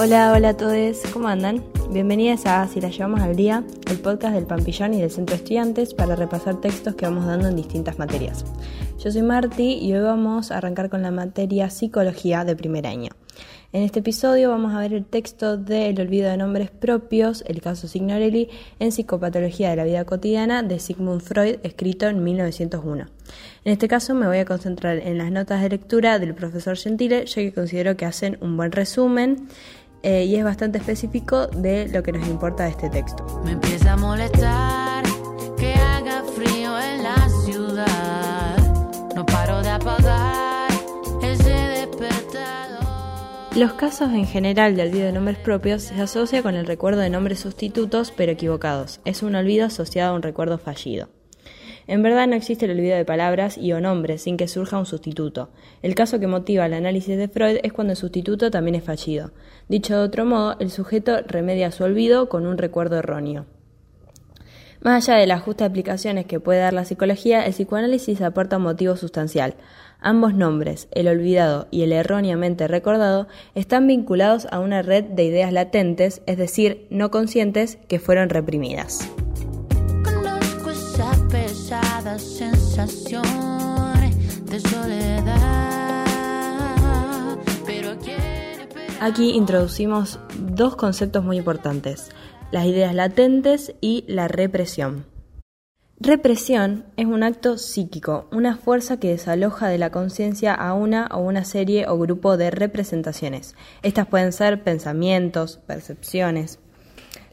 Hola, hola a todos, ¿cómo andan? Bienvenidas a Si la llevamos al día, el podcast del Pampillón y del Centro Estudiantes para repasar textos que vamos dando en distintas materias. Yo soy Marti y hoy vamos a arrancar con la materia Psicología de primer año. En este episodio vamos a ver el texto de El olvido de nombres propios, el caso Signorelli, en Psicopatología de la vida cotidiana de Sigmund Freud, escrito en 1901. En este caso me voy a concentrar en las notas de lectura del profesor Gentile, ya que considero que hacen un buen resumen eh, y es bastante específico de lo que nos importa de este texto. Me empieza a molestar que haga frío en la ciudad. No paro de apagar ese despertador. Los casos en general de olvido de nombres propios se asocia con el recuerdo de nombres sustitutos pero equivocados. Es un olvido asociado a un recuerdo fallido. En verdad no existe el olvido de palabras y o nombres sin que surja un sustituto. El caso que motiva el análisis de Freud es cuando el sustituto también es fallido. Dicho de otro modo, el sujeto remedia su olvido con un recuerdo erróneo. Más allá de las justas aplicaciones que puede dar la psicología, el psicoanálisis aporta un motivo sustancial. Ambos nombres, el olvidado y el erróneamente recordado, están vinculados a una red de ideas latentes, es decir, no conscientes, que fueron reprimidas. Esa sensación de soledad. Aquí introducimos dos conceptos muy importantes, las ideas latentes y la represión. Represión es un acto psíquico, una fuerza que desaloja de la conciencia a una o una serie o grupo de representaciones. Estas pueden ser pensamientos, percepciones.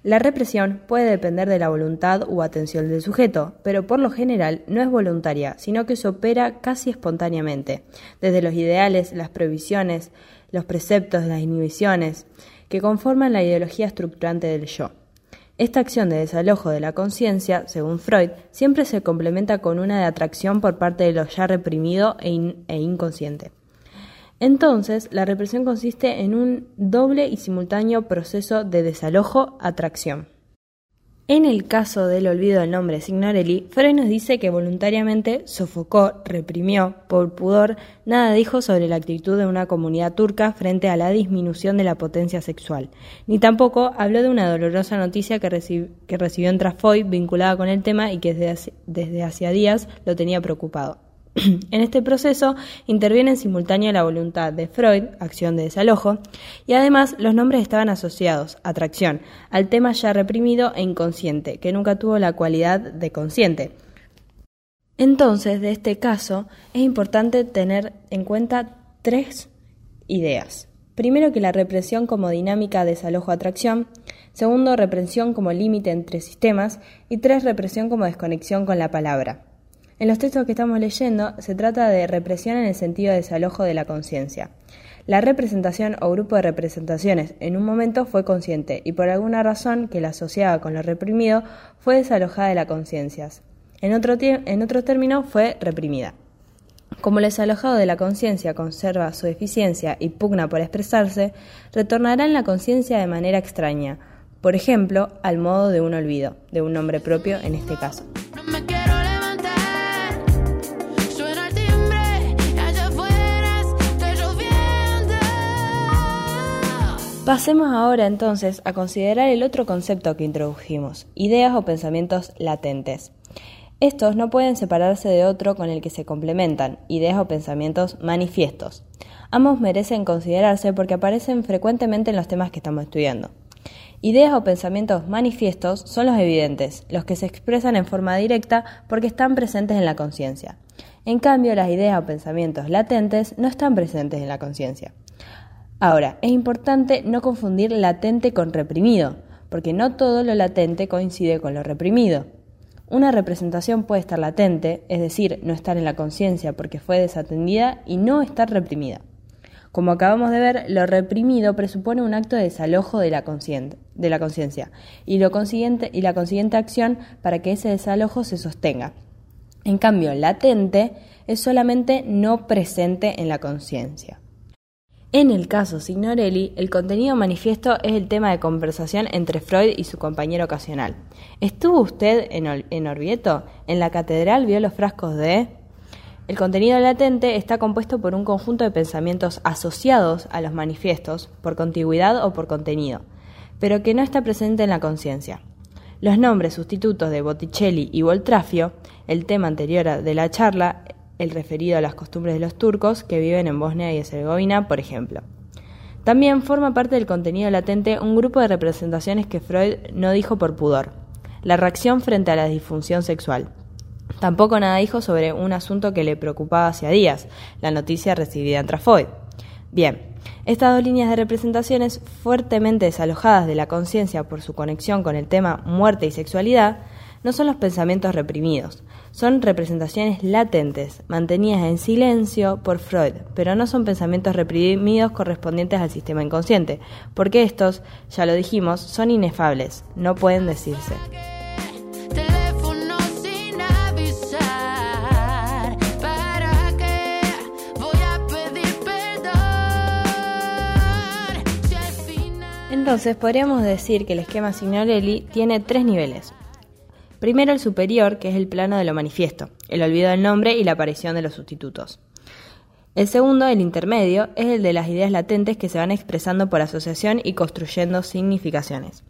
La represión puede depender de la voluntad u atención del sujeto, pero por lo general no es voluntaria, sino que se opera casi espontáneamente, desde los ideales, las prohibiciones, los preceptos, las inhibiciones, que conforman la ideología estructurante del yo. Esta acción de desalojo de la conciencia, según Freud, siempre se complementa con una de atracción por parte de lo ya reprimido e, e inconsciente. Entonces, la represión consiste en un doble y simultáneo proceso de desalojo-atracción. En el caso del olvido del nombre Signorelli, Freud nos dice que voluntariamente sofocó, reprimió, por pudor, nada dijo sobre la actitud de una comunidad turca frente a la disminución de la potencia sexual, ni tampoco habló de una dolorosa noticia que, reci- que recibió en Trafoy vinculada con el tema y que desde hacía días lo tenía preocupado. En este proceso interviene en la voluntad de Freud, acción de desalojo, y además los nombres estaban asociados, atracción, al tema ya reprimido e inconsciente, que nunca tuvo la cualidad de consciente. Entonces, de este caso, es importante tener en cuenta tres ideas. Primero, que la represión como dinámica desalojo-atracción. Segundo, represión como límite entre sistemas. Y tres, represión como desconexión con la palabra. En los textos que estamos leyendo se trata de represión en el sentido de desalojo de la conciencia. La representación o grupo de representaciones en un momento fue consciente y por alguna razón que la asociaba con lo reprimido fue desalojada de la conciencia. En otro, en otro término fue reprimida. Como el desalojado de la conciencia conserva su eficiencia y pugna por expresarse, retornará en la conciencia de manera extraña, por ejemplo, al modo de un olvido, de un nombre propio en este caso. Pasemos ahora entonces a considerar el otro concepto que introdujimos, ideas o pensamientos latentes. Estos no pueden separarse de otro con el que se complementan, ideas o pensamientos manifiestos. Ambos merecen considerarse porque aparecen frecuentemente en los temas que estamos estudiando. Ideas o pensamientos manifiestos son los evidentes, los que se expresan en forma directa porque están presentes en la conciencia. En cambio, las ideas o pensamientos latentes no están presentes en la conciencia. Ahora, es importante no confundir latente con reprimido, porque no todo lo latente coincide con lo reprimido. Una representación puede estar latente, es decir, no estar en la conciencia porque fue desatendida y no estar reprimida. Como acabamos de ver, lo reprimido presupone un acto de desalojo de la conciencia y, y la consiguiente acción para que ese desalojo se sostenga. En cambio, latente es solamente no presente en la conciencia. En el caso Signorelli, el contenido manifiesto es el tema de conversación entre Freud y su compañero ocasional. ¿Estuvo usted en, Orvieto? ¿En la catedral vio los frascos de...? El contenido latente está compuesto por un conjunto de pensamientos asociados a los manifiestos por contigüidad o por contenido, pero que no está presente en la conciencia. Los nombres sustitutos de Botticelli y Voltrafio, el tema anterior de la charla, el referido a las costumbres de los turcos que viven en Bosnia y Herzegovina, por ejemplo. También forma parte del contenido latente un grupo de representaciones que Freud no dijo por pudor. La reacción frente a la disfunción sexual. Tampoco nada dijo sobre un asunto que le preocupaba hacía días, la noticia recibida en Trafoid. Bien, estas dos líneas de representaciones, fuertemente desalojadas de la conciencia por su conexión con el tema muerte y sexualidad, no son los pensamientos reprimidos, son representaciones latentes, mantenidas en silencio por Freud, pero no son pensamientos reprimidos correspondientes al sistema inconsciente, porque estos, ya lo dijimos, son inefables, no pueden decirse. Entonces podríamos decir que el esquema Signorelli tiene tres niveles. Primero el superior, que es el plano de lo manifiesto, el olvido del nombre y la aparición de los sustitutos. El segundo, el intermedio, es el de las ideas latentes que se van expresando por asociación y construyendo significaciones.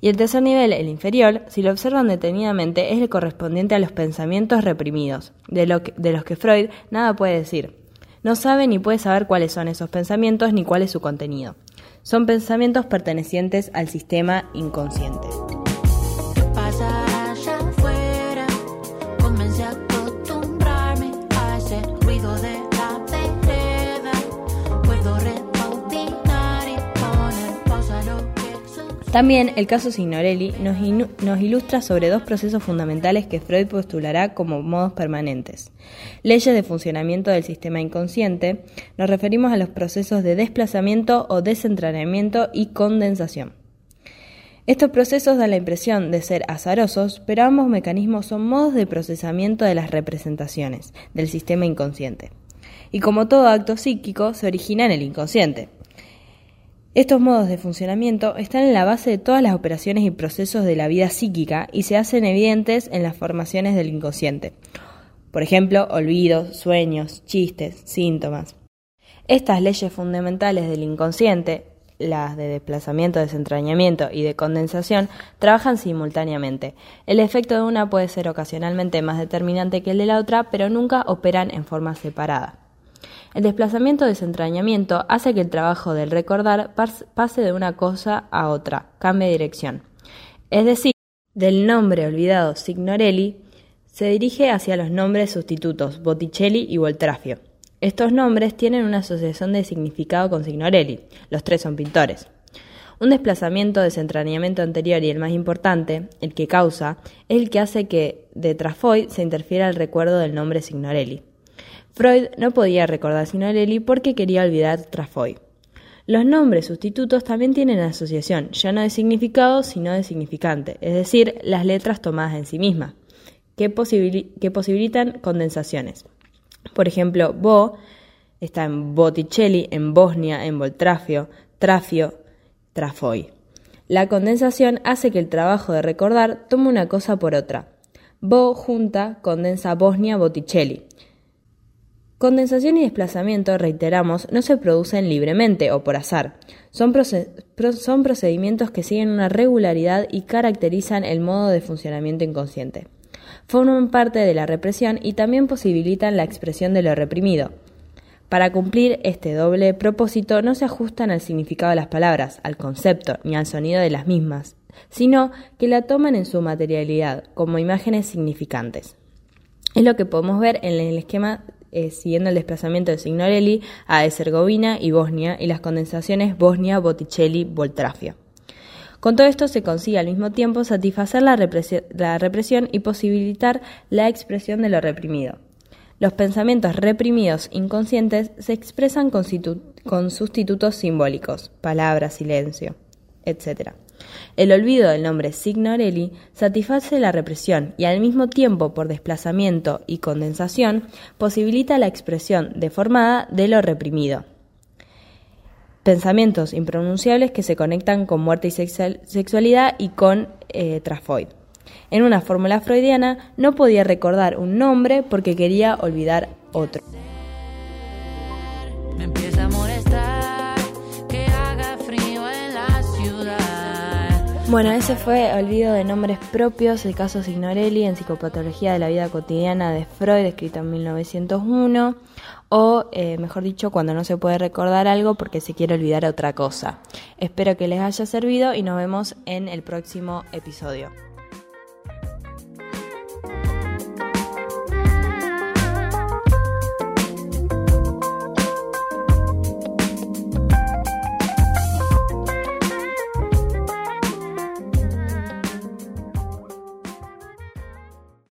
Y el tercer nivel, el inferior, si lo observan detenidamente, es el correspondiente a los pensamientos reprimidos, de, de los que Freud nada puede decir. No sabe ni puede saber cuáles son esos pensamientos ni cuál es su contenido. Son pensamientos pertenecientes al sistema inconsciente. También el caso Signorelli nos, nos, ilustra sobre dos procesos fundamentales que Freud postulará como modos permanentes. Leyes de funcionamiento del sistema inconsciente, nos referimos a los procesos de desplazamiento o desentrañamiento y condensación. Estos procesos dan la impresión de ser azarosos, pero ambos mecanismos son modos de procesamiento de las representaciones del sistema inconsciente. Y como todo acto psíquico, se origina en el inconsciente. Estos modos de funcionamiento están en la base de todas las operaciones y procesos de la vida psíquica y se hacen evidentes en las formaciones del inconsciente. Por ejemplo, olvidos, sueños, chistes, síntomas. Estas leyes fundamentales del inconsciente, las de desplazamiento, desentrañamiento y de condensación, trabajan simultáneamente. El efecto de una puede ser ocasionalmente más determinante que el de la otra, pero nunca operan en forma separada. El desplazamiento de desentrañamiento hace que el trabajo del recordar pase de una cosa a otra, cambie de dirección. Es decir, del nombre olvidado Signorelli se dirige hacia los nombres sustitutos Botticelli y Voltrafio. Estos nombres tienen una asociación de significado con Signorelli, los tres son pintores. Un desplazamiento de desentrañamiento anterior y el más importante, el que causa, es el que hace que de Trafoy se interfiera el recuerdo del nombre Signorelli. Freud no podía recordar Signorelli porque quería olvidar Trafoy. Los nombres sustitutos también tienen asociación, ya no de significado, sino de significante, es decir, las letras tomadas en sí mismas, que, que posibilitan condensaciones. Por ejemplo, Bo está en Botticelli, en Bosnia, en Voltrafio, Trafio, Trafoy. La condensación hace que el trabajo de recordar tome una cosa por otra. Bo junta condensa Bosnia Botticelli. Condensación y desplazamiento, reiteramos, no se producen libremente o por azar. Son, son, procedimientos que siguen una regularidad y caracterizan el modo de funcionamiento inconsciente. Forman parte de la represión y también posibilitan la expresión de lo reprimido. Para cumplir este doble propósito no se ajustan al significado de las palabras, al concepto ni al sonido de las mismas, sino que la toman en su materialidad, como imágenes significantes. Es lo que podemos ver en el esquema eh, siguiendo el desplazamiento de Signorelli a Herzegovina y Bosnia y las condensaciones Bosnia, Botticelli, Voltrafio. Con todo esto se consigue al mismo tiempo satisfacer la, represión y posibilitar la expresión de lo reprimido. Los pensamientos reprimidos inconscientes se expresan con, con sustitutos simbólicos, palabra, silencio, etc. El olvido del nombre Signorelli satisface la represión y al mismo tiempo, por desplazamiento y condensación, posibilita la expresión deformada de lo reprimido. Pensamientos impronunciables que se conectan con muerte y sexualidad y con eh, Trafoid. En una fórmula freudiana no podía recordar un nombre porque quería olvidar otro. Bueno, ese fue Olvido de Nombres Propios, el caso Signorelli en Psicopatología de la Vida Cotidiana de Freud, escrito en 1901, o eh, mejor dicho, cuando no se puede recordar algo porque se quiere olvidar otra cosa. Espero que les haya servido y nos vemos en el próximo episodio.